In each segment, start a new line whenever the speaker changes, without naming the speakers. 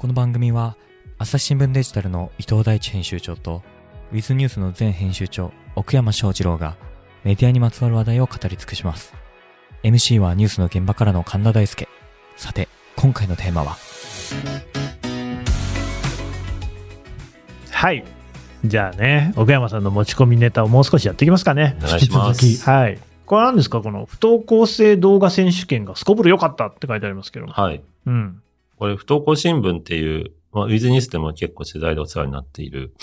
この番組は朝日新聞デジタルの伊藤大地編集長とウィズニュースの前編集長奥山翔二郎がメディアにまつわる話題を語り尽くします MC はニュースの現場からの神田大輔さて今回のテーマは？
はい。じゃあね、奥山さんの持ち込みネタをもう少しやっていきますかね。
お願いします
引き続きはい。これ何ですか？この不登校生動画選手権がすこぶる良かったって書いてありますけど。
はい。
うん。
これ、不登校新聞っていう、まあ、ウィズニスでも結構取材でお世話になっている、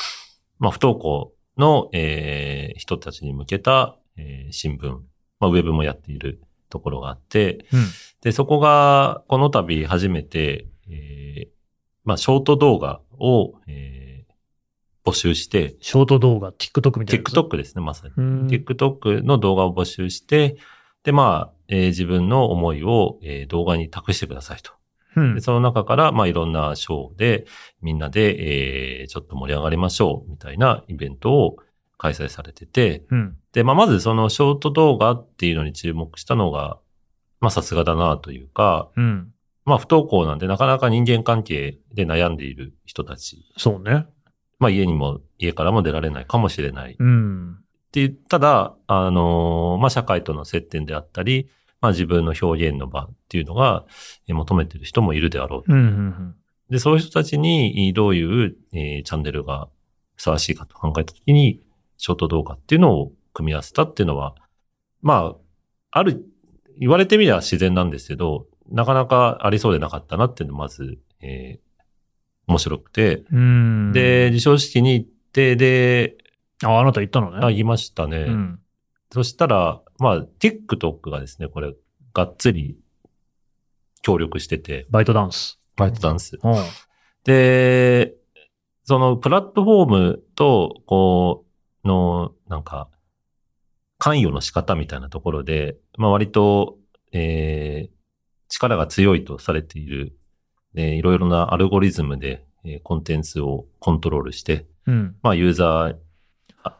まあ、不登校の、えー人たちに向けた、えー新聞、まあ、ウェブもやっているところがあって、
うん。
で、そこが、この度初めて、えーまあ、ショート動画を、えー募集して、
ショート動画、TikTok みたいな。
TikTok ですね、まさに。
うん。
TikTok の動画を募集して、で、まあ、えー自分の思いを、えー動画に託してくださいと。
うん
で、その中から、まあ、いろんなショーで、みんなで、えーちょっと盛り上がりましょう、みたいなイベントを開催されてて、
うん。
で、まあ、まずそのショート動画っていうのに注目したのが、まあ、さすがだなというか、
うん。
まあ、不登校なんで、なかなか人間関係で悩んでいる人たち、
そうね。
まあ、家にも、家からも出られないかもしれない。
うん。
っていう、ただ、あのーまあ、社会との接点であったり、まあ、自分の表現の場っていうのが、えー求めている人もいるであろうと。
うん。うん。
で、そういう人たちに、どういう、えーチャンネルがふさわしいかと考えたときに、ショート動画っていうのを組み合わせたっていうのは、まあ、ある、言われてみれば自然なんですけど、なかなかありそうでなかったなっていうのがまず、えー面白くて、
うん。
で、、授賞式に行って、で、
あ、あなた言ったのね。
あ、言いましたね。
うん。
そしたら、まあ、TikTok がですね、これ、がっつり協力してて、
バイトダンス。
バイトダンス。
うん。
で、そのプラットフォームと、こう、の、なんか、関与の仕方みたいなところで、まあ割と、えー、力が強いとされている、えーいろいろなアルゴリズムで、えーコンテンツをコントロールして、
うん。
まあ、ユーザー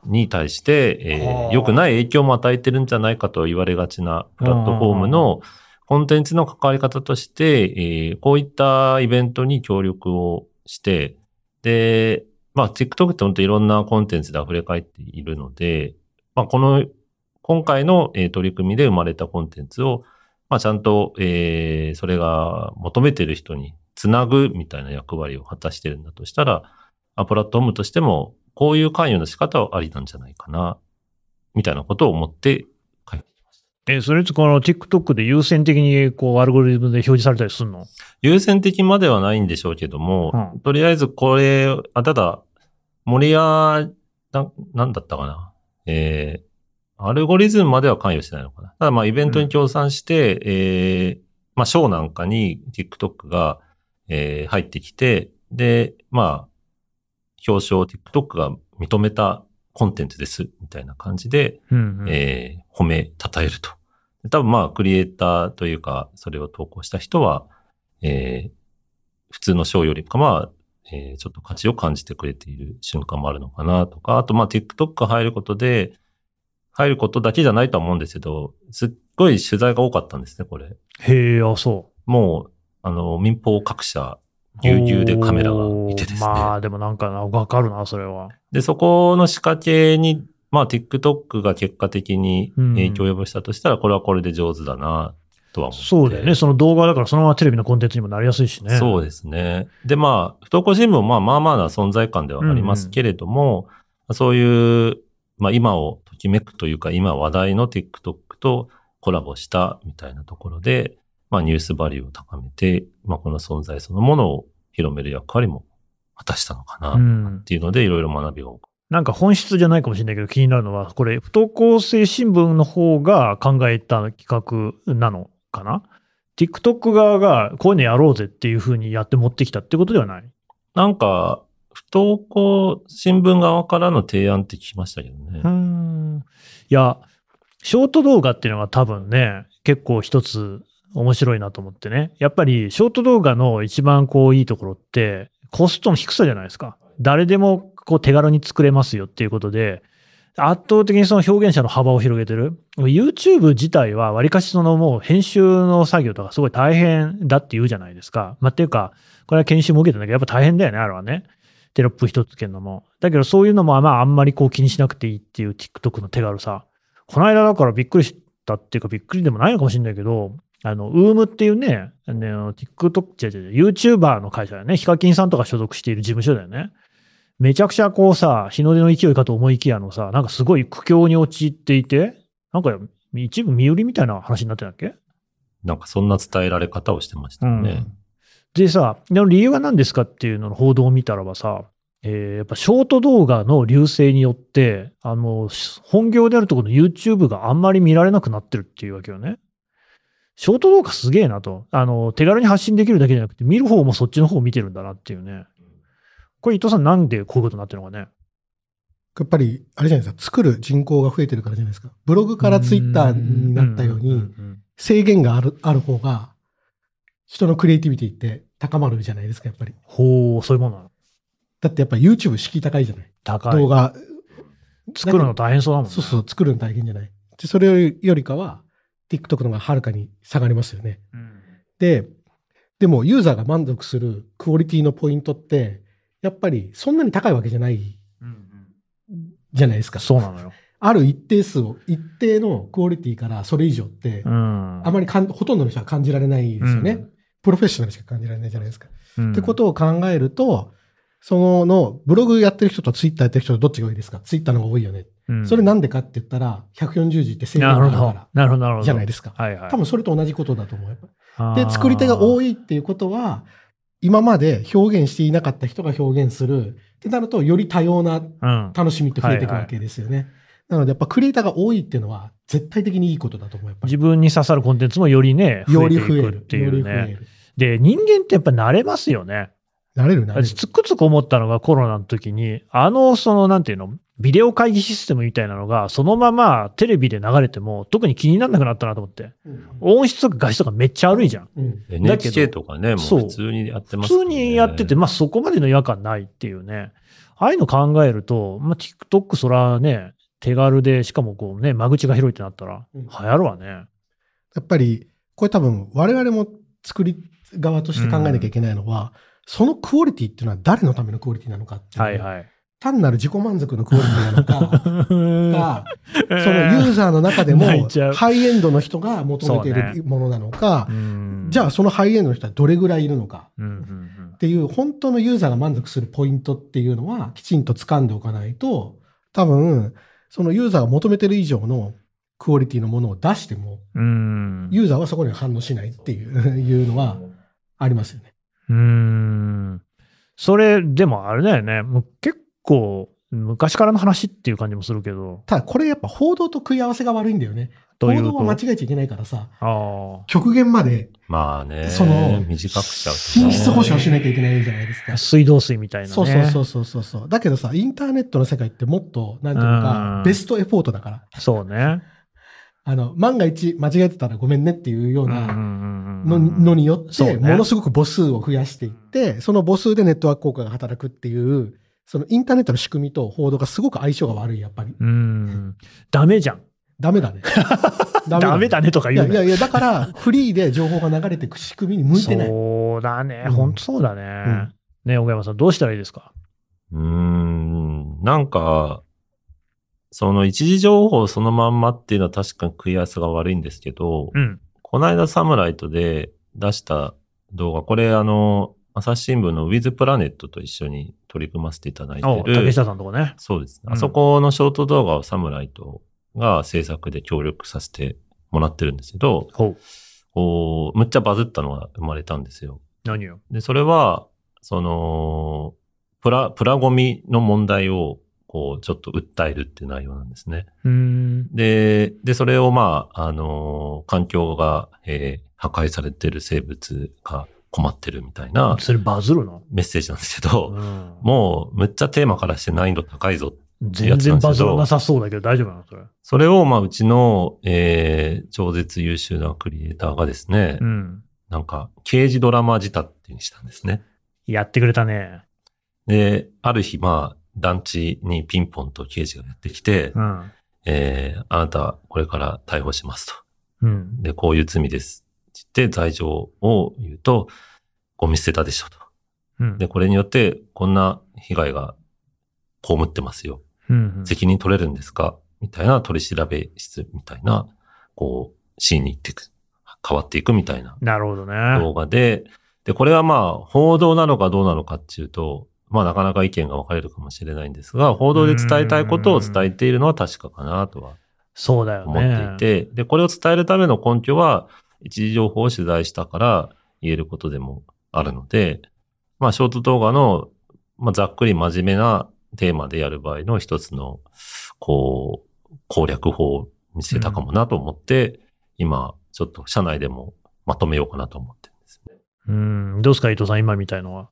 に対して、え
はあ
ー。良くない影響も与えてるんじゃないかと言われがちなプラットフォームのコンテンツの関わり方として、えーこういったイベントに協力をして、で、まあ、TikTok って本当いろんなコンテンツで溢れ返っているので、まあ、この、今回の、えー取り組みで生まれたコンテンツを、まあ、ちゃんと、えーそれが求めてる人につなぐみたいな役割を果たしてるんだとしたら、あプラットフォームとしても、こういう関与の仕方はありなんじゃないかな、みたいなことを思って書いてきました。
え、それってこの TikTok で優先的にこうアルゴリズムで表示されたりするの？
優先的まではないんでしょうけども、
うん
とりあえずこれ、あ、ただ、森屋、な、なんだったかな？えー、アルゴリズムまでは関与してないのかな。ただまあイベントに協賛して、えー、まあショーなんかに TikTok が、えー入ってきて、で、まあ、表彰を TikTok が認めたコンテンツです、みたいな感じで、
うん、うん。
えー褒め、称えると。で多分まあ、クリエイターというか、それを投稿した人は、えー普通の賞よりかは、えーちょっと価値を感じてくれている瞬間もあるのかなとか、あとまあ、TikTok が入ることで、入ることだけじゃないとは思うんですけど、すっごい取材が多かったんですね、これ。
へえ、あ、そ
もう、あの、民放各社、
う。
ぎゅうぎゅうでカメラがいてですね。
まあ、でもなんかな、わかるな、それは。
で、そこの仕掛けに、まあ、TikTok が結果的に影響を及ぼしたとしたら、これはこれで上手だな、とは思って。
そうだよね。その動画だからそのままテレビのコンテンツにもなりやすいしね。
そうですね。で、まあ、不登校新聞もまあまあまあな存在感ではありますけれども、そういう、まあ今をときめくというか、今話題の TikTok とコラボしたみたいなところで、まあニュースバリューを高めて、まあこの存在そのものを広める役割も果たしたのかな、っ
うん。
ていうので、いろいろ学びが多く。
なんか本質じゃないかもしれないけど気になるのは、これ、不登校生新聞の方が考えた企画なのかな ?TikTok 側がこういうのやろうぜっていうふうにやって持ってきたってことではない？
なんか、不登校新聞側からの提案って聞きましたけどね
うー。ん。いや、ショート動画っていうのが多分ね、結構一つ面白いなと思ってね。やっぱりショート動画の一番こういいところって、コストの低さじゃないですか。誰でもこう手軽に作れますよっていうことで、圧倒的にその表現者の幅を広げてる。YouTube 自体はわりかしそのもう編集の作業とかすごい大変だって言うじゃないですか。まあ、っていうか、これは研修も受けてんだけど、やっぱ大変だよね、あれはね。テロップ一つけるのも。だけどそういうのもまああんまりこう気にしなくていいっていう TikTok の手軽さ。この間だからびっくりしたっていうかびっくりでもないのかもしれないけど、あの、ウームっていうね、あの TikTok、違う違う、YouTuber の会社だよね。ヒカキンさんとか所属している事務所だよね。めちゃくちゃこうさ、日の出の勢いかと思いきやのさ、なんかすごい苦境に陥っていて、なんか一部身売りみたいな話になってたっけ？
なんかそんな伝えられ方をしてましたよね。
うんでさ、の理由は何ですかっていうのの報道を見たらばさ、えーやっぱショート動画の流星によって、あの、本業であるところの YouTube があんまり見られなくなってるっていうわけよね。ショート動画すげえなと。あの、手軽に発信できるだけじゃなくて、見る方もそっちの方を見てるんだなっていうね。これ伊藤さんなんでこういうことになってるのかね？
やっぱり、あれじゃないですか、作る人口が増えてるからじゃないですか。ブログからツイッターになったように、
ん
制限がある、ある方が、人のクリエイティビティって高まるじゃないですか、やっぱり。
ほう、そういうもんなの。
だってやっぱ YouTube 敷居高いじゃない。
高い。
動画、
作るの大変そうだもんね。
そうそう、作るの大変じゃない。で、それよりかは、TikTok の方がはるかに下がりますよね。
うん。
で、でもユーザーが満足するクオリティのポイントって、やっぱりそんなに高いわけじゃない
うん
じゃないですか。
そうなのよ。
ある一定数を、一定のクオリティからそれ以上って、
うん。
あまりかんほとんどの人は感じられないですよね。
うん
プロフェッショナルしか感じられないじゃないですか。
うん
ってことを考えると、そのの、ブログやってる人とツイッターやってる人とどっちが多いですか？ツイッターの方が多いよね。
うん
それなんでかって言ったら、140字って制限があるか。
なるほど、なるほ
ら
ど。
じゃないですか。
はいはい。
多分それと同じことだと思う。で、作り手が多いっていうことは、今まで表現していなかった人が表現する。ってなると、より多様な
うん。
楽しみって増えていくわけですよね。なので、やっぱクリエイターが多いっていうのは、絶対的にいいことだと思う。
自分に刺さるコンテンツもよりね、増えてい
より増える。
くっていうね。
る。
で、人間ってやっぱ慣れますよね。
なれるなれる。
つくつく思ったのがコロナの時に、あの、その、なんていうの、ビデオ会議システムみたいなのが、そのままテレビで流れても、特に気にならなくなったなと思って。
うん
音質とか画質とかめっちゃ悪いじゃん。
うん。
NHK とかね、もう普通にやってま
普通
すもんね
にやってて、まあそこまでの違和感ないっていうね。ああいうの考えると、まあ TikTok そらね、手軽で、しかもこうね、間口が広いってなったら、
うん
流行るわね。
やっぱり、これ多分、我々も作り側として考えなきゃいけないのは、そのクオリティっていうのは誰のためのクオリティなのかっていう。
はいはい。
単なる自己満足のクオリティなのか、が、そのユーザーの中でもハイエンドの人が求めているものなのか、
うん
じゃあそのハイエンドの人はどれぐらいいるのかっていう本当のユーザーが満足するポイントっていうのはきちんと掴んでおかないと、多分、そのユーザーが求めてる以上のクオリティのものを出しても、
うん。
ユーザーはそこに反応しないっていう いうのはありますよね。
うーん。それ、でもあれだよね。もう結構、昔からの話っていう感じもするけど。
ただこれやっぱ報道と食い合わせが悪いんだよね。報
というと。
道は間違えちゃいけないからさ、
あ
極限まで
まあね、
その
短くしちゃう
品質保証しなきゃいけないじゃないですか
あ。。水道水みたいなね。
そうそうそうそうそうそう。だけどさ、インターネットの世界ってもっと、なんていうか
ん、
ベストエフォートだから。
そうね。
あの、万が一間違えてたらごめんねっていうような
うんうんうんう
の
ん
のによって、ものすごく母数を増やしていって、その母数でネットワーク効果が働くっていう、そのインターネットの仕組みと報道がすごく相性が悪い、やっぱり。
うん。ダメじゃん。
ダメだね。
ダメだねとか
い
言う
いやいや、だから、フリーで情報が流れていく仕組みに向いてない。
そうだね。
うん
本当そうだね。
ん
ね小山さん、どうしたらいいですか？
うーん、なんか、その一時情報そのまんまっていうのは確かに食い合わせが悪いんですけど、
うん。
この間サムライトで出した動画、これあの、朝日新聞のウィズプラネットと一緒に取り組ませていただいて
お竹
る。
下さんのとこね。
そうです。
うん
あそこのショート動画をサムライトが制作で協力させてもらってるんですけど、
ほう。
こうむっちゃバズったのが生まれたんですよ。
何よ？
で、それは、その、プラ、プラゴミの問題を、こう、ちょっと訴えるっていう内容なんですね。で、で、それをまあ、あのー環境が、えー破壊されてる生物が困ってるみたいな
それバズるの？
メッセージなんですけど、
うん
もう、むっちゃテーマからして難易度高いぞ。
全然バズらなさそうだけど大丈夫なのそれ？
それを、まあ、うちの、えー超絶優秀なクリエイターがですね、
うん。
なんか、刑事ドラマ仕立てにしたんですね。
やってくれたね。
で、ある日、まあ、団地にピンポンと刑事がやってきて、
うん。
えー、あなたこれから逮捕しますと。
うん。
で、こういう罪です。って言って罪状を言うと、ゴミ捨てたでしょと。
うん。
で、これによってこんな被害が被ってますよ。
うん、
責任取れるんですかみたいな取り調べ室みたいな、こう、シーンに行っていく。変わっていくみたいな
なるほどね。
動画で、で、これはまあ、報道なのかどうなのかっていうと、まあなかなか意見が分かれるかもしれないんですが、報道で伝えたいことを伝えているのは確かかなとは
そうだよ
思
ね。
っていて、で、これを伝えるための根拠は、一時情報を取材したから言えることでもあるので、まあ、ショート動画の、まあ、ざっくり真面目なテーマでやる場合の一つの、こう、攻略法を見せたかもなと思って、今、ちょっと社内でもまとめようかなと思ってるんですね。
うん。どうですか、伊藤さん、今みたいのは？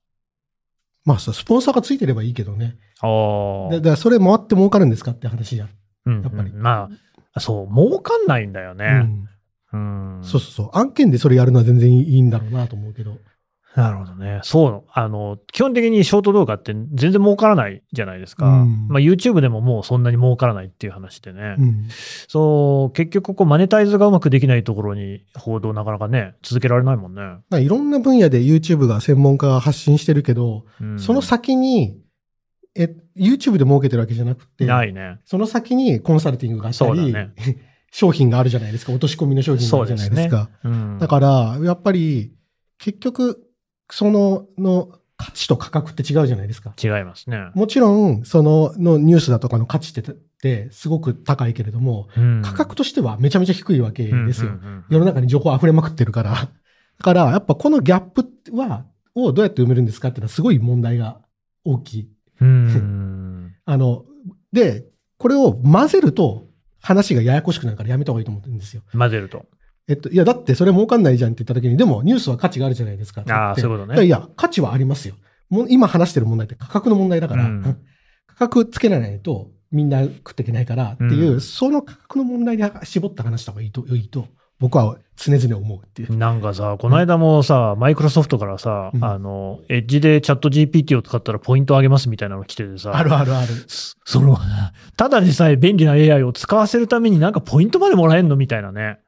まあ、スポンサーがついてればいいけどね。
ああ。
でだからそれ回って儲かるんですかって話じゃん。
うん
やっぱり
うんまあ、そう、儲かんないんだよ
う
ね。
ん
うん。
そうそうそう。案件でそれやるのは全然いいんだろうなと思うけど。
なるほどね。そう。あの、基本的にショート動画って全然儲からないじゃないですか。
うん
まあ YouTube でももうそんなに儲からないっていう話でね。
うん。
そう、結局こうマネタイズがうまくできないところに報道なかなかね、続けられないもんね。
まあいろんな分野で YouTube が専門家が発信してるけど、
うん
その先に、え、YouTube で儲けてるわけじゃなくて、
ないね。
その先にコンサルティングがあったり、
そうだね
商品があるじゃないですか。落とし込みの商品があるじゃないですか。
うん。
だから、やっぱり、結局、その、の価値と価格って違うじゃないですか。
違いますね。
もちろん、その、のニュースだとかの価値って、ってすごく高いけれども、
うん
価格としてはめちゃめちゃ低いわけですよ。
うんうんうん
世の中に情報溢れまくってるから。だ から、やっぱこのギャップは、をどうやって埋めるんですかっていうのはすごい問題が大きい。
うん。
あの、で、これを混ぜると話がややこしくなるからやめた方がいいと思ってるんですよ。
混ぜると。
えっと、いや、だってそれ儲かんないじゃんって言った時に、でもニュースは価値があるじゃないですか。
ああ、そういうことね。
いや価値はありますよ。もう今話してる問題って価格の問題だから、
うん
価格つけられないとみんな食っていけないからっていう、
うん
その価格の問題で絞った話した方がいいと、いいと、僕は常々思うっていう。
なんかさ、この間もさ、マイクロソフトからさ、
うん
あの、エッジでチャット GPT を使ったらポイント上げますみたいなの来ててさ、
あるあるある。
そその、ただでさえ便利な AI を使わせるためになんかポイントまでもらえんのみたいなね。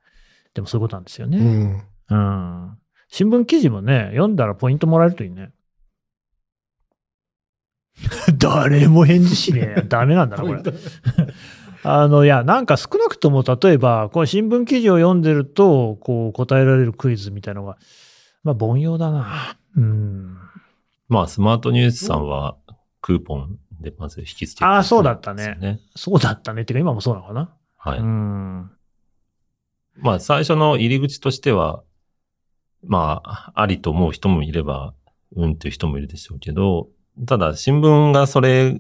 でもそういうことなんですよ
う
ね。
ん。
うん。新聞記事もね、読んだらポイントもらえるといいね。誰も返事しねえ。ダメなんだな、これ。あの、いや、なんか少なくとも、例えば、こう新聞記事を読んでると、こう答えられるクイズみたいなのが、まあ、凡庸だな。うん。
まあ、スマートニュースさんはクーポンでまず引き付けて
あーそうだったね。そうだったね。ってか、今もそうなのかな。
はい。
うん。
まあ、最初の入り口としては、まあ、ありと思う人もいれば、うんっていう人もいるでしょうけど、ただ、新聞がそれ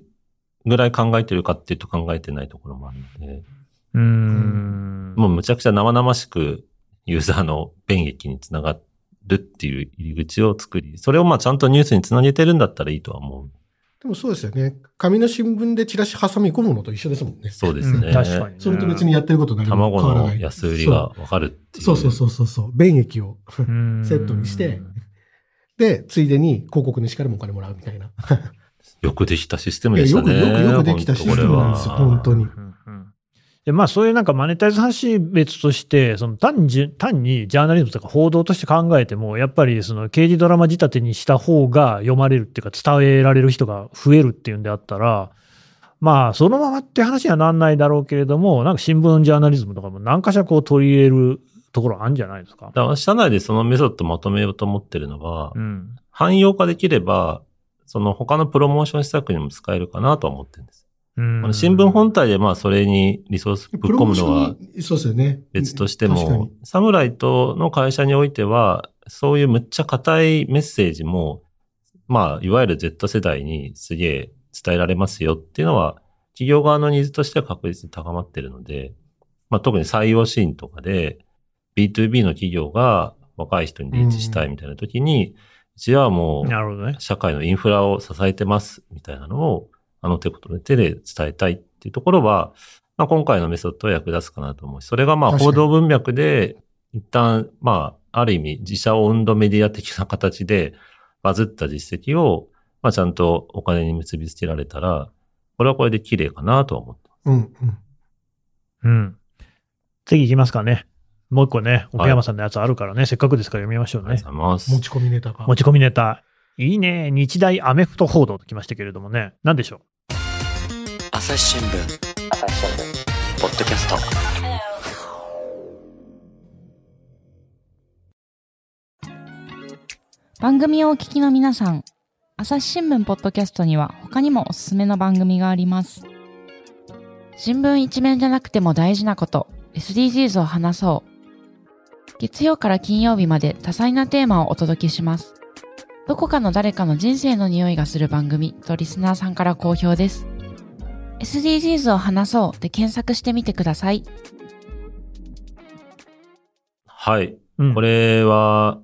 ぐらい考えてるかっていうと考えてないところもあるので、
うん。
もうむちゃくちゃ生々しくユーザーの便益につながるっていう入り口を作り、それをまあちゃんとニュースにつなげてるんだったらいいとは思う。
でもそうですよね。紙の新聞でチラシ挟み込むのと一緒ですもんね。
そうですね。
うん確かにね。
それと別にやってること何も
卵
変わらない。
の安売りがわかるっていう。
そうそうそうそうそう。便益を。
うん
セットにしてで、ついでに広告主からもお金もらうみたいな。
よくできたシステムでしたね。
よくよくよくできたシステムなんですよ
本
本当に
でまあ、そういうなんかマネタイズ話別として、その単にじ単にジャーナリズムとか報道として考えても、やっぱりその刑事ドラマ仕立てにした方が読まれるっていうか、伝えられる人が増えるっていうんであったら、まあ、そのままって話にはなんないだろうけれども、なんか新聞ジャーナリズムとかも何かしらこう取り入れるところあるんじゃないですか？
だから社内でそのメソッドまとめようと思ってるのは、
うん。
汎用化できれば、その他のプロモーション施策にも使えるかなとは思ってるんです。
うん
あの新聞本体でまあそれにリソースぶっ込むのは。別としても、サムライトの会社においては、そういうむっちゃ硬いメッセージも、まあ、いわゆる Z 世代にすげえ伝えられますよっていうのは、企業側のニーズとしては確実に高まってるので、まあ特に採用シーンとかで、B2B の企業が若い人にリーチしたいみたいな時に、うちはもう。社会のインフラを支えてますみたいなのを、あの手ことの手で伝えたいっていうところは、まあ、今回のメソッドは役立つかなと思うし、それがまあ報道文脈で、一旦、まあ、ある意味自社オウンドメディア的な形でバズった実績を、まあちゃんとお金に結びつけられたら、これはこれで綺麗かなとは思ってます。
うん、うん。
うん。次行きますかね。もう一個ね、奥山さんのやつあるからね、せっかくですから読みましょうね
ありが。とうございます。
持ち込みネタが。
持ち込みネタ。いいね。日大アメフト報道ときましたけれどもね。何でしょ
朝日新聞ポッドキャスト
番組をお聞きの皆さん、朝日新聞ポッドキャストには他にもおすすめの番組があります。新聞一面じゃなくても大事なこと、SDGs を話そう。月曜から金曜日まで多彩なテーマをお届けします。どこかの誰かの人生の匂いがする番組とリスナーさんから好評です。SDGs を話そうで検索してみてください。
はい。
う、うん、
これは、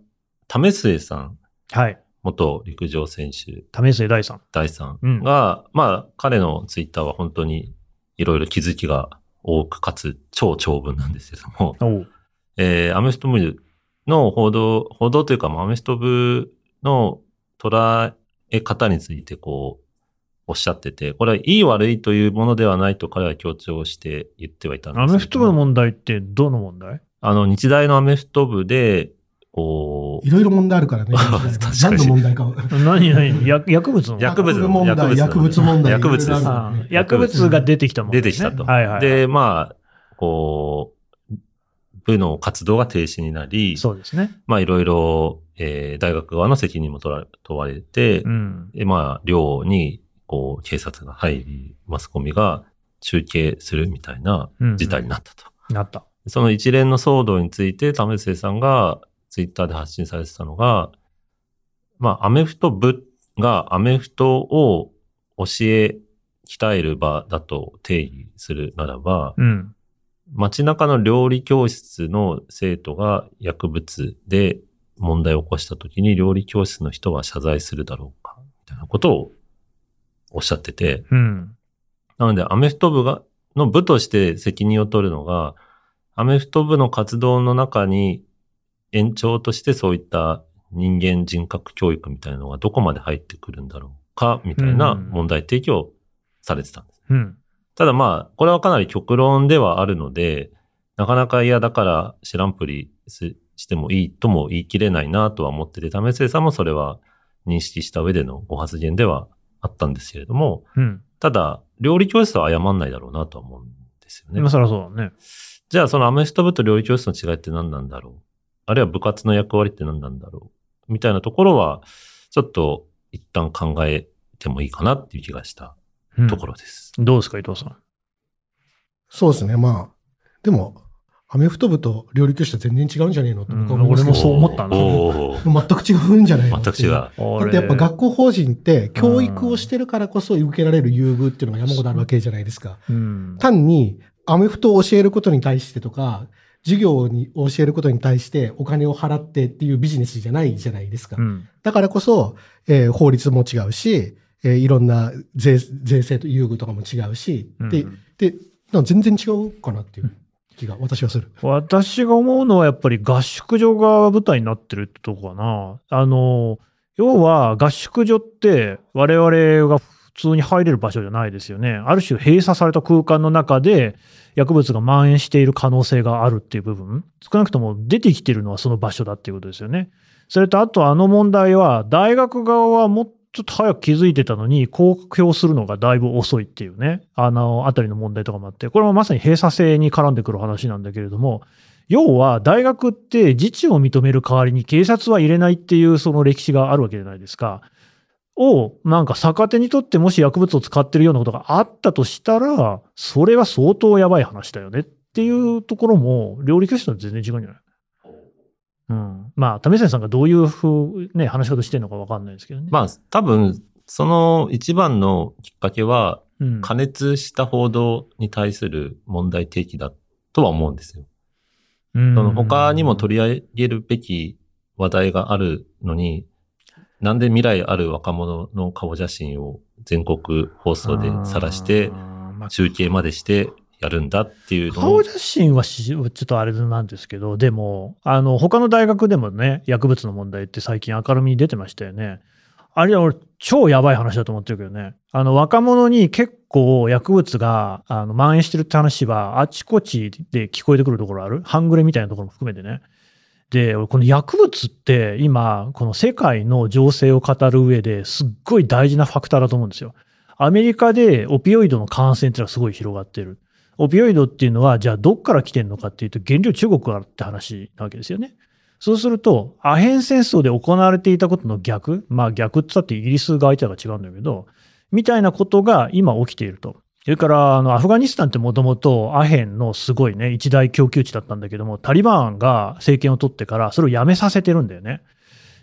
為末さん、
はい。
元陸上選手、
為末大さん。
大さん
うん
が、まあ、彼のツイッターは本当にいろいろ気づきが多く、かつ超長文なんですけども、
おう。
えーアメフト部の報道、報道というか、まあアメフト部の捉え方についてこう、おっしゃってて、これはいい悪いというものではないと彼は強調して言ってはいたんです
アメフト部の問題ってどの問題？
あの、日大のアメフト部で、こう
い、ろいろ問題あるからね。何の問題かは。
何何？薬薬物の？
薬物の
問題、薬
薬物
物問題。
薬物です
薬物が出てきたもんね。
出てきたと。
はいはい。
で、まあ、こう、部の活動が停止になり、
そうですね。
まあいろいろ、えー大学側の責任も取ら問われて、
うん。
で、まあ、寮に、こう、警察が入り、マスコミが中継するみたいな
うん
事態になったと。
なった。
その一連の騒動について、為末さんがツイッターで発信されてたのが、まあ、アメフト部がアメフトを教え、鍛える場だと定義するならば、
うん。
街中の料理教室の生徒が薬物で問題を起こした時に料理教室の人は謝罪するだろうかみたいなことをおっしゃってて、
うん。
なのでアメフト部が、の部として責任を取るのが、アメフト部の活動の中に延長としてそういった人間人格教育みたいなのがどこまで入ってくるんだろうかみたいな
うん
問題提起をされてたんです。
うん。
ただまあ、これはかなり極論ではあるので、なかなか嫌だから知らんぷりすしてもいいとも言い切れないなとは思ってて、為末さんもそれは認識した上でのご発言ではあったんですけれども、
うん。
ただ、料理教室は謝んないだろうなとは思うんですよね。
まあ、そりゃそうだね。
じゃあ、そのアメフト部と料理教室の違いって何なんだろう？あるいは部活の役割って何なんだろう？みたいなところは、ちょっと一旦考えてもいいかなっていう気がした
うん
ところです。
どうですか、伊藤さん？
そうですね。まあ、でも、アメフト部と料理教室は全然違うんじゃねえのって僕は
うん
思いますけど
俺もそう思ったな
全く違うんじゃないの
全く違う。。
だってやっぱ学校法人って教育をしてるからこそ受けられる優遇っていうのが山ほどあるわけじゃないですか。
うん。
単にアメフトを教えることに対してとか、授業に教えることに対してお金を払ってっていうビジネスじゃないじゃないですか。
うん。
だからこそ、えー法律も違うし、えーいろんな税税制と優遇とかも違うし、
うん
で、で、全然違うかなっていう気が私はする。
私が思うのはやっぱり合宿所が舞台になってるってとこかな。あの、要は合宿所って我々が普通に入れる場所じゃないですよね。ある種閉鎖された空間の中で薬物が蔓延している可能性があるっていう部分。少なくとも出てきてるのはその場所だっていうことですよね。それとあとあの問題は大学側はもっちょっと早く気づいてたのに、公表するのがだいぶ遅いっていうね、あの、あたりの問題とかもあって、これもまさに閉鎖性に絡んでくる話なんだけれども、要は大学って自治を認める代わりに警察は入れないっていうその歴史があるわけじゃないですか。を、なんか逆手にとってもし薬物を使ってるようなことがあったとしたら、それは相当やばい話だよねっていうところも、料理教室とは全然違うんじゃない？うん。まあ、為末さんがどういうふう、ね、話し方してるのかわかんないですけどね。
まあ、多分、その一番のきっかけは、
うん、
加熱した報道に対する問題提起だとは思うんですよ。
うん
その他にも取り上げるべき話題があるのに、なんで未来ある若者の顔写真を全国放送で晒して、中継までしてやるんだっていう
顔、写真はちょっとあれなんですけど、でも、あの、他の大学でもね、薬物の問題って最近明るみに出てましたよね。あれは俺、超やばい話だと思ってるけどね。あの、若者に結構薬物があの蔓延してるって話は、あちこちで聞こえてくるところある？半グレみたいなところも含めてね。で、この薬物って今、この世界の情勢を語る上ですっごい大事なファクターだと思うんですよ。アメリカでオピオイドの感染ってのはすごい広がってる。オピオイドっていうのは、じゃあどっから来てるのかっていうと、原料中国からって話なわけですよね。そうすると、アヘン戦争で行われていたことの逆、まあ逆って言ったってイギリスが相手だから違うんだけど、みたいなことが今起きていると。それから、あの、アフガニスタンってもともとアヘンのすごいね、一大供給地だったんだけども、タリバンが政権を取ってからそれをやめさせてるんだよね。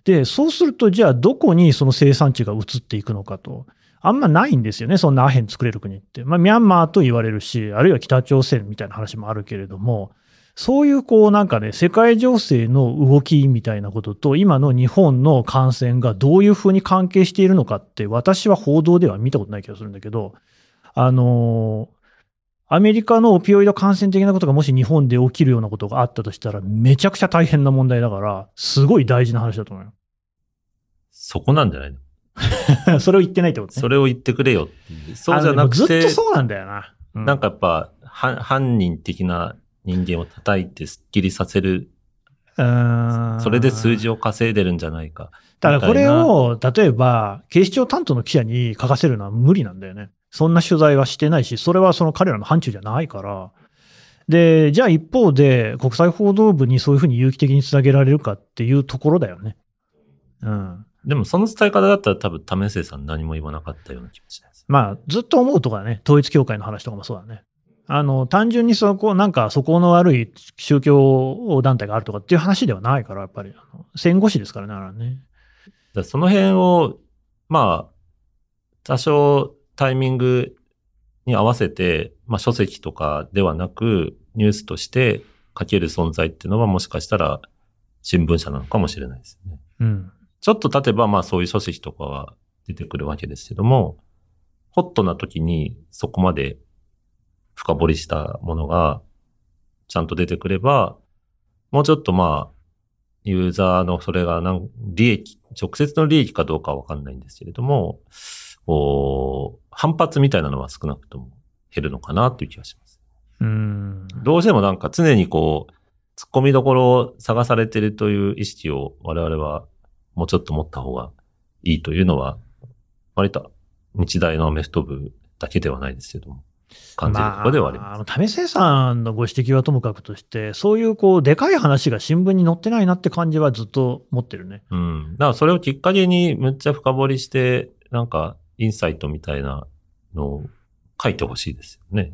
で、そうすると、じゃあどこにその生産地が移っていくのかと。あんまないんですよね、そんなアヘン作れる国って。まあ、ミャンマーと言われるし、あるいは北朝鮮みたいな話もあるけれども、そういうこうなんかね、世界情勢の動きみたいなことと、今の日本の感染がどういうふうに関係しているのかって、私は報道では見たことない気がするんだけど、あのアメリカのオピオイド感染的なことがもし日本で起きるようなことがあったとしたら、めちゃくちゃ大変な問題だから、すごい大事な話だと思うよ。
そこなんじゃない
の？それを言ってないってことね。
それを言ってくれよそうじゃなくて。
ずっとそうなんだよな。
うん、なんかやっぱ、犯人的な人間を叩いてスッキリさせる。それで数字を稼いでるんじゃないか。
だからこれを、例えば、警視庁担当の記者に書かせるのは無理なんだよね。そんな取材はしてないし、それはその彼らの範疇じゃないから。で、じゃあ一方で、国際報道部にそういうふうに有機的につなげられるかっていうところだよね。うん。
でもその伝え方だったら多分、為末さん何も言わなかったような気もしないです。
まあ、ずっと思うとかね、統一教会の話とかもそうだね。あの、単純にそこ、なんか、そこの悪い宗教団体があるとかっていう話ではないから、やっぱり、戦後史ですからね、あらね。
だその辺を、まあ、多少タイミングに合わせて、まあ、書籍とかではなく、ニュースとして書ける存在っていうのは、もしかしたら、新聞社なのかもしれないですね。
うん。
ちょっと経てば、まあ、そういう書籍とかは出てくるわけですけども、ホットな時にそこまで深掘りしたものがちゃんと出てくれば、もうちょっとまあ、ユーザーのそれが何、利益、直接の利益かどうかはわかんないんですけれども、お反発みたいなのは少なくとも減るのかなっていう気がします。
うん
どうしてもなんか常にこう、突っ込みどころを探されてるという意識を我々はもうちょっと持った方がいいというのは、割と日大のアメフト部だけではないですけども。感じるところではあります。まあ、
為末さんのご指摘はともかくとして、そういうこう、でかい話が新聞に載ってないなって感じはずっと持ってるね。
うん。だからそれをきっかけにむっちゃ深掘りして、なんか、インサイトみたいなのを書いてほしいですよね。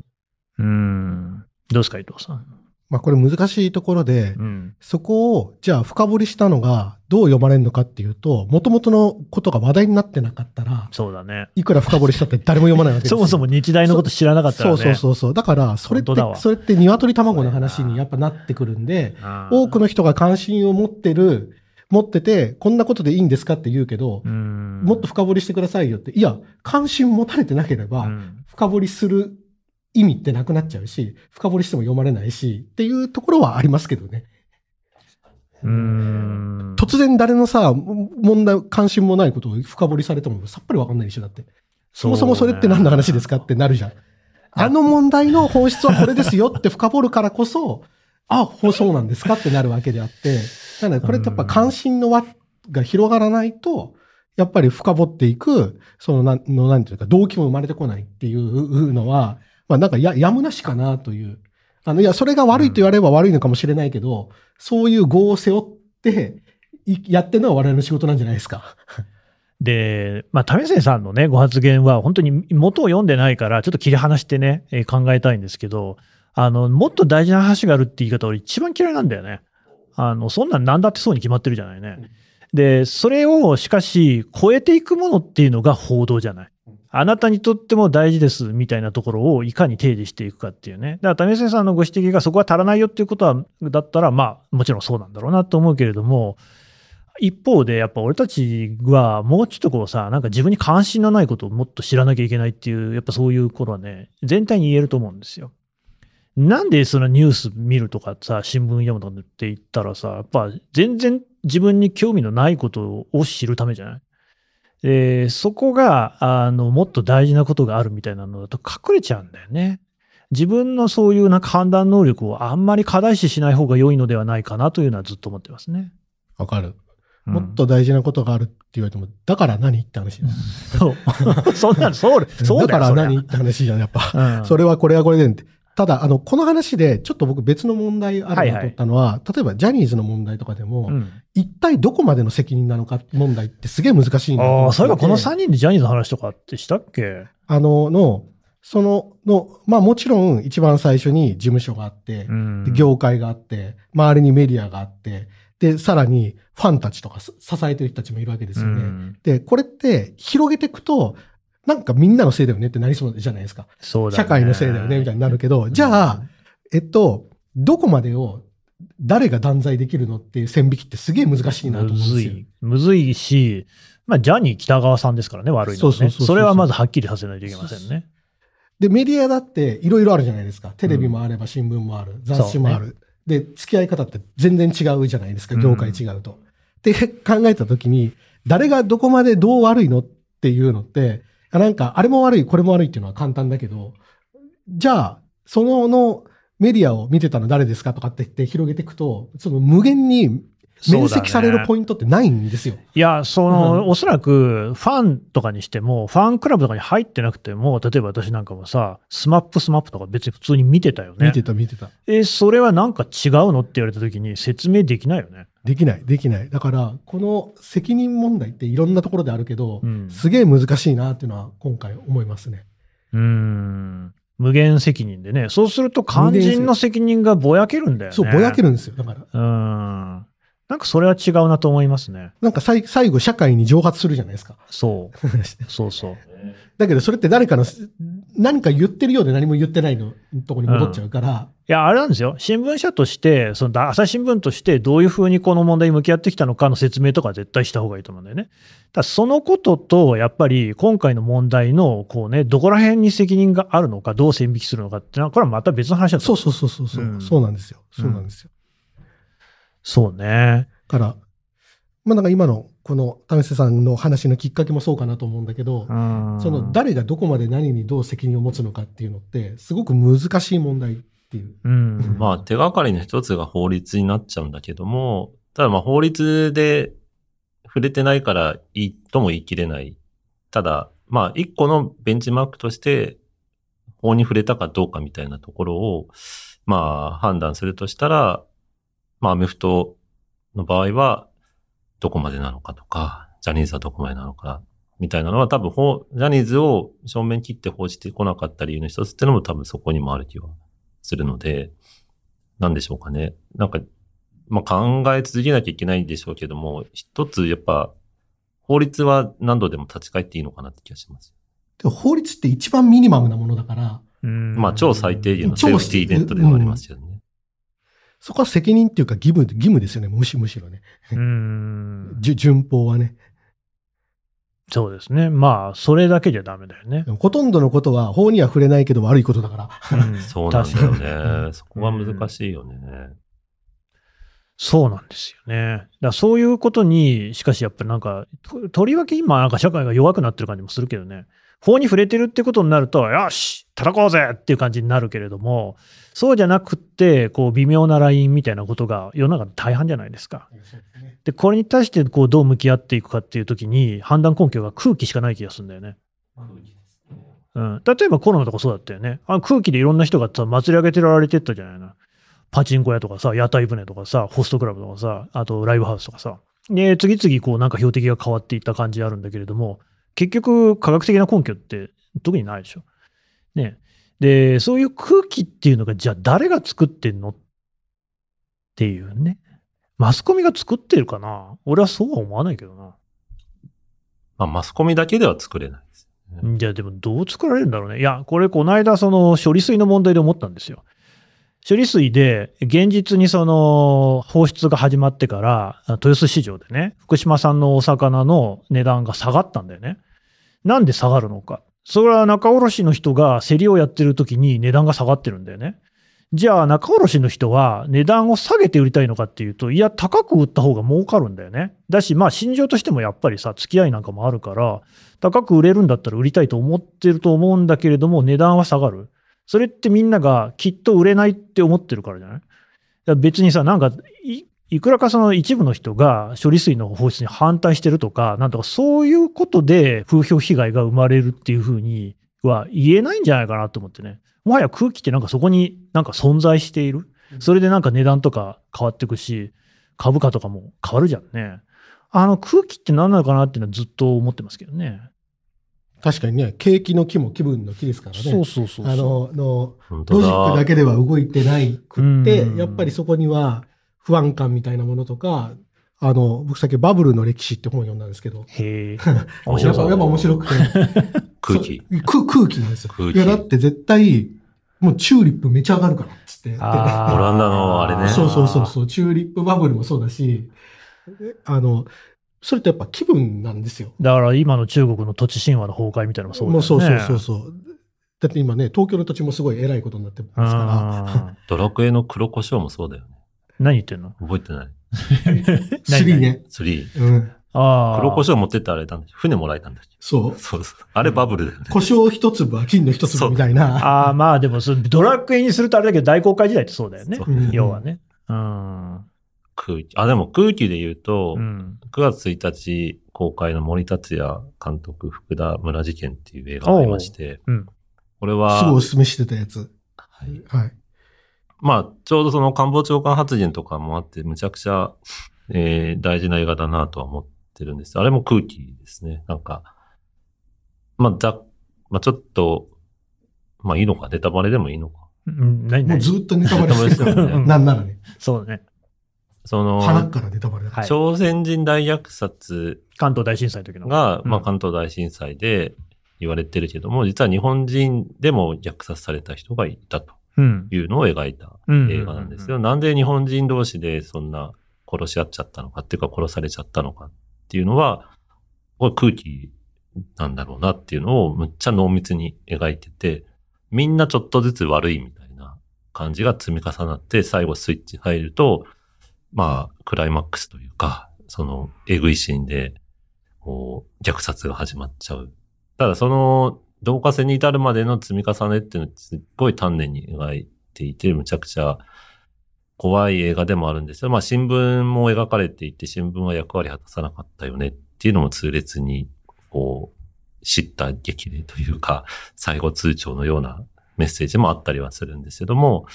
うん。どうですか、伊藤さん？
まあこれ難しいところで、
うん、
そこをじゃあ深掘りしたのがどう読まれるのかっていうと、もともとのことが話題になってなかったら、
そうだね。
いくら深掘りしたって誰も読まないわけです
そもそも日大のこと知らなかったらね。
そうそうそうだから、それって、それって鶏卵の話にやっぱなってくるんで、多くの人が関心を持ってる、持ってて、こんなことでいいんですかって言うけど、もっと深掘りしてくださいよって、いや、関心持たれてなければ、深掘りする意味ってなくなっちゃうし、深掘りしても読まれないし、っていうところはありますけどね。
うん
突然誰のさ、問題、関心もないことを深掘りされてもさっぱりわかんないでしょ、だって。そもそもそれって何の話ですかってなるじゃん。あの問題の本質はこれですよって深掘るからこそ、あ、そうなんですかってなるわけであって、なのでこれってやっぱ関心の輪が広がらないと、やっぱり深掘っていく、その、なん、の、なんていうか、動機も生まれてこないっていうのは、まあなんかや、やむなしかなという。あの、いや、それが悪いと言われれば悪いのかもしれないけど、うん、そういう業を背負って、やってるのは我々の仕事なんじゃないですか。
で、まあ、為末さんのね、ご発言は本当に元を読んでないから、ちょっと切り離してね、えー、考えたいんですけど、あの、もっと大事な話があるって言い方俺一番嫌いなんだよね。あの、そんなん何だってそうに決まってるじゃないね。で、それをしかし超えていくものっていうのが報道じゃない。あなたにとっても大事ですみたいなところをいかに提示していくかっていうね。だから、為末さんのご指摘がそこは足らないよっていうことは、だったら、まあ、もちろんそうなんだろうなと思うけれども、一方で、やっぱ俺たちはもうちょっとこうさ、なんか自分に関心のないことをもっと知らなきゃいけないっていう、やっぱそういう頃はね、全体に言えると思うんですよ。なんでそのニュース見るとかさ、新聞読むとかって言ったらさ、やっぱ全然自分に興味のないことを知るためじゃない？で、そこが、あの、もっと大事なことがあるみたいなのだと隠れちゃうんだよね。自分のそういうなんか判断能力をあんまり過大視しない方が良いのではないかなというのはずっと思ってますね。
わかる。
うん
もっと大事なことがあるって言われても、だから何って話だよ。
そう。そんなの、そう、そうだ
から何って話じゃん、やっぱ。
うん
それはこれはこれで。ただ、あの、この話で、ちょっと僕別の問題あるなと思ったのは、例えばジャニーズの問題とかでも、
うん。
一体どこまでの責任なのか問題ってすげえ難しい
ああ、そういえばこの3人でジャニーズの話とかってしたっけ？
あの、の、その、の、まあもちろん一番最初に事務所があって、
うん。
で業界があって、周りにメディアがあって、で、さらにファンたちとかす支えてる人たちもいるわけですよね。
うん。
で、これって広げていくと、なんかみんなのせいだよねってなりそうじゃないですか。
そうだね
社会のせいだよねみたいになるけど、じゃあ、えっと、どこまでを誰が断罪できるのっていう線引きってすげえ難しいなと思うんですよ。
むずい。むずいし、まあ、ジャニー北川さんですからね、悪いのはね。
そうそうそうそう
それはまずはっきりさせないといけませんね。
で、メディアだっていろいろあるじゃないですか。テレビもあれば新聞もある、雑誌もある。で、付き合い方って全然違うじゃないですか、業界違うと。って考えたときに、誰がどこまでどう悪いのっていうのって、なんか、あれも悪い、これも悪いっていうのは簡単だけど、じゃあ、そののメディアを見てたの誰ですかとかって言って広げていくと、その無限に免責されるポイントってないんですよ。
いや、その、
うん
おそらく、ファンとかにしても、ファンクラブとかに入ってなくても、例えば私なんかもさ、スマップスマップとか別に普通に見てたよね。
見てた見てた。
え、それはなんか違うのって言われた時に説明できないよね。
できない、できない。だから、この責任問題っていろんなところであるけど、
うん。
すげえ難しいなっていうのは今回思いますね。
うーん。無限責任でね。そうすると肝心の責任がぼやけるんだよね。
そう、ぼやけるんですよ。だから、
うーん。なんかそれは違うなと思いますね。
なんかさい最後社会に蒸発するじゃないですか。
そう。そうそう。
だけどそれって誰かの、何か言ってるようで何も言ってないのとこに戻っちゃうから、
いや、あれなんですよ。新聞社として、そのだ朝日新聞としてどういうふうにこの問題に向き合ってきたのかの説明とかは絶対した方がいいと思うんだよね。ただそのことと、やっぱり今回の問題の、こうね、どこら辺に責任があるのか、どう線引きするのかっていうのは、これはまた別の話だと思
そうそうそうそうそう、
うん
そうなんですよ。そうなんですよ。
そうね。
から、まあなんか今のこの為瀬さんの話のきっかけもそうかなと思うんだけど、
うん
その誰がどこまで何にどう責任を持つのかっていうのって、すごく難しい問題っていう。
うん。
まあ手がかりの一つが法律になっちゃうんだけども、ただまあ法律で触れてないからいいとも言い切れない。ただ、まあ一個のベンチマークとして法に触れたかどうかみたいなところを、まあ判断するとしたら、まあアメフトの場合はどこまでなのかとか、ジャニーズはどこまでなのか、みたいなのは多分法、ジャニーズを正面切って報じてこなかった理由の一つっていうのも多分そこにもある気はするので、なんでしょうかね。なんか、まあ、考え続けなきゃいけないんでしょうけども、一つやっぱ、法律は何度でも立ち返っていいのかなって気がします。
でも法律って一番ミニマムなものだから、
うん
まあ、超最低限のセーフティーネットではありますよね。
そこは責任っていうか義務、義務ですよね。むしむしろね。
うん。
じゅ順法はね。
そうですね。まあ、それだけじゃダメだよね
ほとんどのことは法には触れないけど悪いことだから。
うん
そうなんだ
確かに
よね。そこが難しいよね。
そうなんですよね。だからそういうことに、しかしやっぱりなんか、ととりわけ今なんか社会が弱くなってる感じもするけどね。法に触れてるってことになると、よし叩こうぜっていう感じになるけれども、そうじゃなくって、こう微妙なラインみたいなことが世の中で大半じゃないですか。で、これに対してこうどう向き合っていくかっていうときに、判断根拠が空気しかない気がするんだよね。うん、例えばコロナとかそうだったよね。あの空気でいろんな人がさ祭り上げてられてったじゃないの。パチンコ屋とかさ、屋台船とかさ、ホストクラブとかさ、あとライブハウスとかさ。で、次々こうなんか標的が変わっていった感じあるんだけれども、結局科学的な根拠って特にないでしょ。ね。で、そういう空気っていうのが、じゃあ誰が作ってんのっていうね。マスコミが作ってるかな俺はそうは思わないけどな。
まあ、マスコミだけでは作れないです。
じゃあでもどう作られるんだろうね。いや、これこの間その処理水の問題で思ったんですよ。処理水で現実にその放出が始まってから豊洲市場でね、福島産のお魚の値段が下がったんだよね。なんで下がるのか。それは仲卸の人が競りをやってる時に値段が下がってるんだよね。じゃあ仲卸の人は値段を下げて売りたいのかっていうと、いや、高く売った方が儲かるんだよね。だし、まあ、心情としてもやっぱりさ、付き合いなんかもあるから、高く売れるんだったら売りたいと思ってると思うんだけれども、値段は下がる。それってみんながきっと売れないって思ってるからじゃない？別にさ、なんか、いくらかその一部の人が処理水の放出に反対してるとか、なんとかそういうことで風評被害が生まれるっていうふうには言えないんじゃないかなと思ってね。もはや空気ってなんかそこになんか存在している。それでなんか値段とか変わっていくし、株価とかも変わるじゃんね。あの空気って何なのかなっていうのはずっと思ってますけどね。
確かにね、景気の木も気分の木ですからね。
そうそうそうそう。
あの、の、ロジックだ
だ。
けでは動いてないくって
うん、
やっぱりそこには不安感みたいなものとか、あの、僕さっきバブルの歴史って本を読んだんですけど、
へえ。面
やっぱ。やっぱ面白くて。
空気。
空空気なんですよ。
空気
いや、だって絶対、もうチューリップめちゃ上がるから、つって。
オランダのあれね
そうそうそうそう、チューリップバブルもそうだし、あの、それってやっぱ気分なんですよ。
だから今の中国の土地神話の崩壊みたいなのもそうだよね。
もうそうそうそうそう。だって今ね、東京の土地もすごい偉いことになってますか
うん
ドラクエの黒胡椒もそうだよね。
何言ってんの？
覚えてない。
ら。3ね。
3。
うん。
ああ。
黒胡椒持ってってあれたんだ船もらえたんだっけ？
そう。
そうそう。あれバブルだよね。
胡椒一粒は金の一粒みたいな。
ああ、まあでもドラクエにするとあれだけど、大公開時代ってそうだよね
そ。
うん
要はね。うん。
空気。あ、でも空気で言うと、
うん。
9月1日公開の森達也監督福田村事件っていう映画がありまして、
おううん
これ
すぐお
は、
すすめしてたやつ。
はい
はい。
まあ、ちょうどその官房長官発言とかもあって、むちゃくちゃ、えー大事な映画だなとは思ってるんです。あれも空気ですね。なんか、まあ、ざ、まあちょっと、まあいいのか、ネタバレでもいいのか。
うん、何何
もうずっとネタバレしてるから。
ネタバレしてる
うん
なんならね。
そうだね。
その、
鼻からネタバレ。
はい
朝鮮人大虐殺
関東大震災の時の。
が、
うん
まあ関東大震災で言われてるけども、実は日本人でも虐殺された人がいたと
うん。
いうのを描いた
うん
映画なんですよ。なんで日本人同士でそんな殺し合っちゃったのかっていうか殺されちゃったのかっていうのは、これ空気なんだろうなっていうのをむっちゃ濃密に描いてて、みんなちょっとずつ悪いみたいな感じが積み重なって、最後スイッチ入ると、まあ、クライマックスというか、その、えぐいシーンで、こう、虐殺が始まっちゃう。ただその、同化線に至るまでの積み重ねっていうのはすっごい丹念に描いていて、むちゃくちゃ怖い映画でもあるんですよ。まあ新聞も描かれていて、新聞は役割果たさなかったよねっていうのも痛烈に、こう、知った激励というか、最後通帳のようなメッセージもあったりはするんですけども、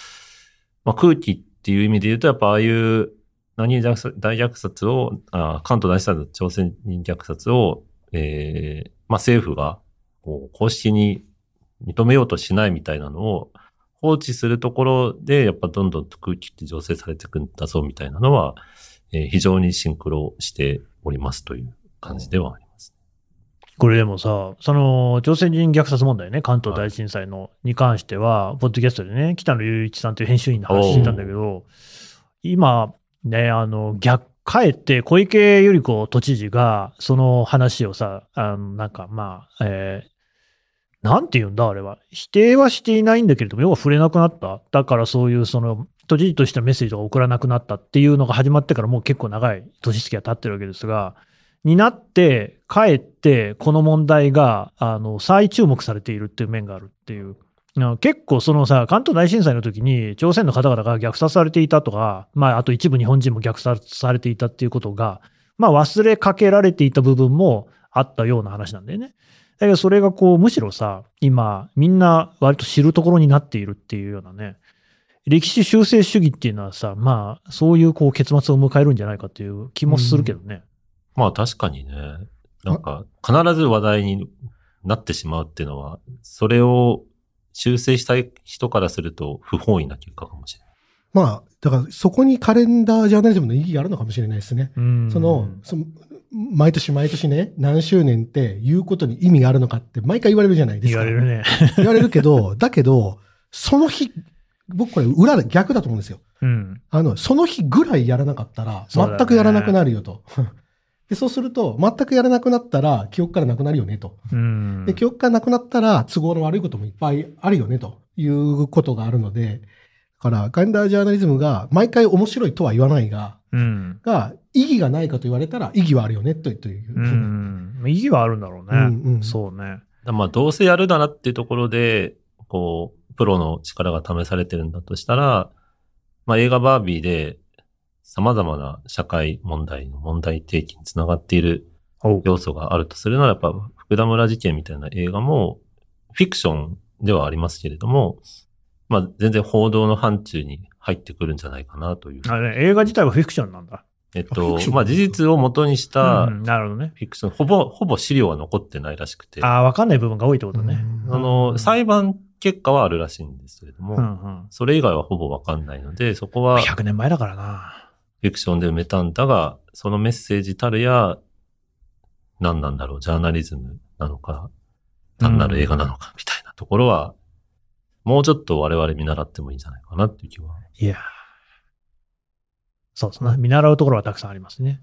まあ空気っていう意味で言うと、やっぱああいう何大虐殺を、あ関東大震災の朝鮮人虐殺を、えーまあ政府がこう公式に認めようとしないみたいなのを放置するところで、やっぱどんどん空気って醸成されていくんだぞみたいなのは、えー非常にシンクロしておりますという感じではあります。
これでもさ、その朝鮮人虐殺問題ね、関東大震災の、に関しては、ポッドキャストでね、北野雄一さんという編集員の話してたんだけど、今、ね、あの、逆、かえって小池百合子都知事が、その話をさ、あの、なんかまあ、えーなんて言うんだ、あれは。否定はしていないんだけれども、要は触れなくなった。だからそういう、その、都知事としてのメッセージが送らなくなったっていうのが始まってからもう結構長い年月が経ってるわけですが、になって、かえって、この問題が、あの、再注目されているっていう面があるっていう。結構そのさ、関東大震災の時に、朝鮮の方々が虐殺されていたとか、まあ、あと一部日本人も虐殺されていたっていうことが、まあ、忘れかけられていた部分もあったような話なんだよね。だけど、それがこう、むしろさ、今、みんな割と知るところになっているっていうようなね、歴史修正主義っていうのはさ、まあ、そういうこう結末を迎えるんじゃないかっていう気もするけどね。
まあ確かにね、なんか必ず話題になってしまうっていうのは、それを修正したい人からすると不本意な結果かもしれない。
まあ、だからそこにカレンダージャーナリズムの意義があるのかもしれないですね。
うん
その、その毎年毎年ね、何周年って言うことに意味があるのかって毎回言われるじゃないですか。
言われるね。
言われるけど、だけど、その日、僕これ裏で逆だと思うんですよ。
うん。
あの、その日ぐらいやらなかったら、全くやらなくなるよと。でそうすると、全くやらなくなったら、記憶からなくなるよねと。
うん。
で、記憶からなくなったら、都合の悪いこともいっぱいあるよねということがあるので、から、現代ジャーナリズムが毎回面白いとは言わないが、
うん。
が、意義がないかと言われたら意義はあるよね、とという。
うん。意義はあるんだろうね。
うんうん
そうね。
まあ、どうせやるならっていうところで、こう、プロの力が試されてるんだとしたら、まあ、映画バービーで、様々な社会問題の問題提起につながっている要素があるとするなら、やっぱ、福田村事件みたいな映画も、フィクションではありますけれども、まあ、全然報道の範疇に入ってくるんじゃないかなという。
あれ、映画自体はフィクションなんだ。
えっとまあ、事実を元にした
うんなるほどね。
フィクション、ほぼ、ほぼ資料は残ってないらしくて、
ああ、わかんない部分が多いってことね。
あの、裁判結果はあるらしいんですけれども、
うんうん。
それ以外はほぼわかんないので、そこはフ
100年前だからな。
ィクションで埋めたんだが、そのメッセージたるや、何なんだろう、ジャーナリズムなのか、単なる映画なのか、みたいなところは、もうちょっと我々見習ってもいいんじゃないかなっていう気は。
いやーそうですね。見習うところはたくさんありますね。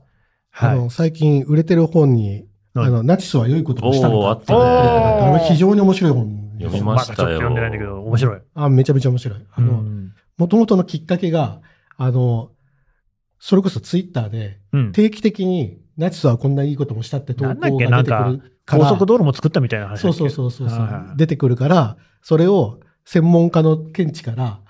はい。
あの、最近売れてる本に、
はい
あの、ナチスは良いことをしたのか
ったね
あの非常に面白い本
読みましたよ
だちょっと読んでないんだけど、面白い。
あ、めちゃめちゃ面白い。あの、
うん
もともとのきっかけが、あの、それこそツイッターで
うん。
定期的にナチスはこんないいこともしたって投
なんだっけ？
稿が出てくるから。
高速道路も作ったみたいな話
そうそうそうそう出てくるから、それを専門家の見地から、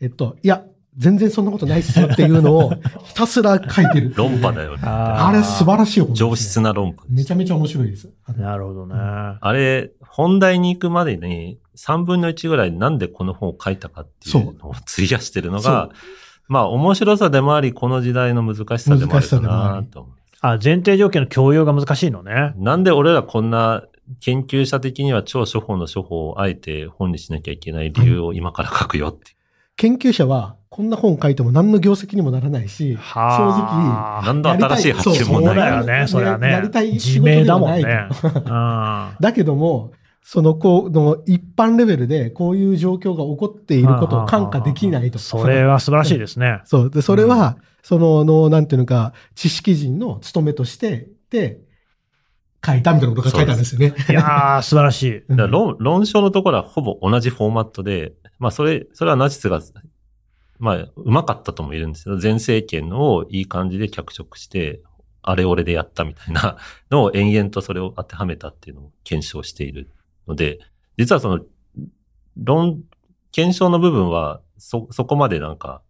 えっと、いや、全然そんなことないっすよっていうのを ひたすら書いてる。
論破だよね。
あ
れ素晴らしいね
上質な論破。
めちゃめちゃ面白いです。
なるほどね。
あれ、本題に行くまでに3分の1ぐらいなんでこの本を書いたかっていうのを費やしてるのが、まあ面白さでもあり、この時代の難しさでもあるかなと思う。
あ、前提条件の共有が難しいのね。
なんで俺らこんな研究者的には超処方の処方をあえて本にしなきゃいけない理由を今から書くよって。
研究者は、こんな本書いても何の業績にもならないし、正
はあ。
何の新しい発見もない。
だよね、それはね。
やりたい仕
自
事では
明だもん
ない
ね。うん
だけども、その、こう、の一般レベルでこういう状況が起こっていることを看過できないと。
それは素晴らしいですね。
そう。で、それは、その、の、なんていうのか、知識人の務めとして、で、書いたみたいなことが書いてあるんですよね。
いやー、素晴らしい。
うん
だ論論証のところはほぼ同じフォーマットで、まあそれ、それはナチスが、まあ、うまかったとも言えるんですけど、前政権をいい感じで脚色して、あれ俺でやったみたいなのを延々とそれを当てはめたっていうのを検証しているので、実はその、論、検証の部分は、そ、そこまでなんか、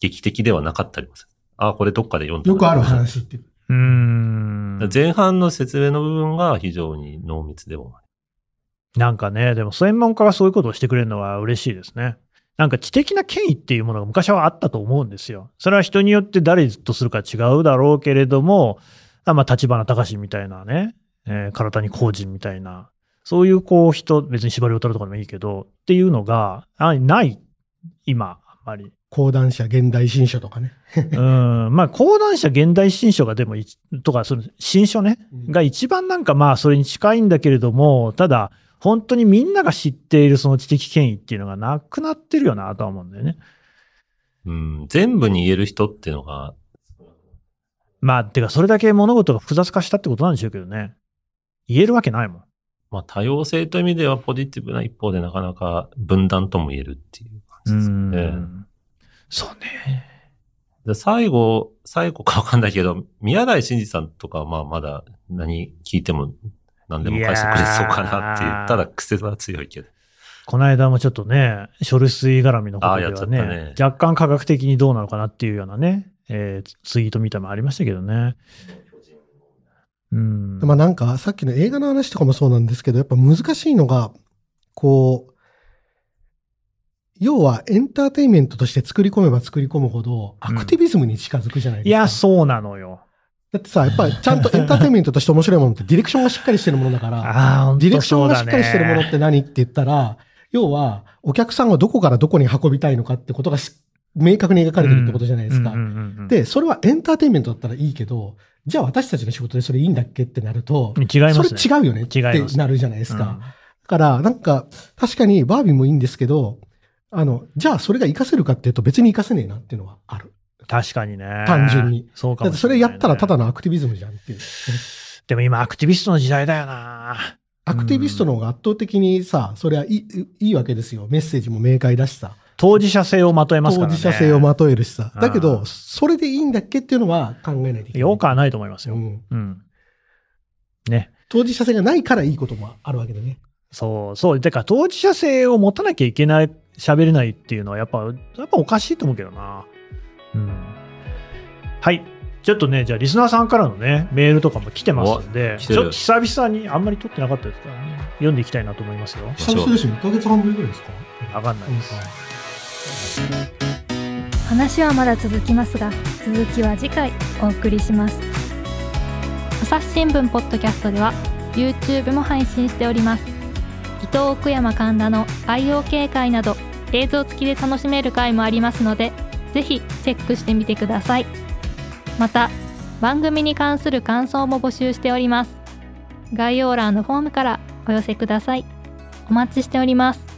劇的ではなかったりもする。あ、これどっかで読んだな。
よくある話っていう。
うーん。
前半の説明の部分が非常に濃密でもある。
なんかね、でも専門家がそういうことをしてくれるのは嬉しいですね。なんか知的な権威っていうものが昔はあったと思うんですよ。それは人によって誰とするか違うだろうけれども、あまあ、立花隆みたいなね、えー、唐谷公人みたいな、そういうこう人、別に縛りを取るとかでもいいけど、っていうのが、あない、今、あんまり。
講談社現代新書とかね。
うん、まあ、講談社現代新書がでもい、とか、その新書ね、が一番なんかまあそれに近いんだけれども、ただ本当にみんなが知っているその知的権威っていうのがなくなってるよなとは思うんだよね。
うん、全部に言える人っていうのが、
まあ、てかそれだけ物事が複雑化したってことなんでしょうけどね。言えるわけないもん。
まあ多様性という意味ではポジティブな一方でなかなか分断とも言えるっていう感じですね。
そうね。
で最後、最後かわかんないけど、宮台真司さんとかはまあまだ何聞いても何でも返してくれそうかなって言ったら癖は強いけど。
この間もちょっとね、処理水絡みのことではね
ね
若干科学的にどうなのかなっていうようなね、えーツイート見たもありましたけどね。うん。
まあなんか、さっきの映画の話とかもそうなんですけど、やっぱ難しいのが、こう、要はエンターテインメントとして作り込めば作り込むほど、アクティビズムに近づくじゃないですか。
いや、そうなのよ。
だってさ、やっぱりちゃんとエンターテインメントとして面白いものってディレクションがしっかりしてるものだから、ディレクションがしっかりしてるものって何って言ったら、要は、お客さんをどこからどこに運びたいのかってことがし明確に描かれてるってことじゃないですか。で、それはエンターテインメントだったらいいけど、じゃあ私たちの仕事でそれいいんだっけってなると、
違いますね。
それ違うよねってなるじゃないですか。
うん
だから、なんか、確かにバービーもいいんですけど、あの、じゃあそれが活かせるかっていうと別に活かせねえなっていうのはある。
確かにね。
単純に。
そうか
だってそれ
もしれないね
やったらただのアクティビズムじゃんっていう。
でも今アクティビストの時代だよな。
アクティビストの方が圧倒的にさ、それはいいいいわけですよ。メッセージも明快だしさ。
当事者性をまとえますからね。
当事者性をまとえるしさ。だけ
う
ど、
ん
それでいいんだっけっていうのは考えないといけない。
よくはないと思いますよ。
うん
うん。ね。
当事者性がないからいいこともあるわけでね。
そう、そう。だから当事者性を持たなきゃいけない、喋れないっていうのはやっぱ、やっぱおかしいと思うけどな。うん。はい。ちょっとね、じゃあリスナーさんからのね、メールとかも来てますんで、ちょっと久々にあんまり撮ってなかったですからね、読んでいきたいなと思いますよ。
久々ですよ。1ヶ月半ぶりぐらいですか？
わかんないです。
話はまだ続きますが続きは次回お送りします。朝日新聞ポッドキャストでは YouTube も配信しております。伊藤奥山神田の IoK 会など映像付きで楽しめる回もありますのでぜひチェックしてみてください。また番組に関する感想も募集しております。概要欄のフォームからお寄せください。お待ちしております。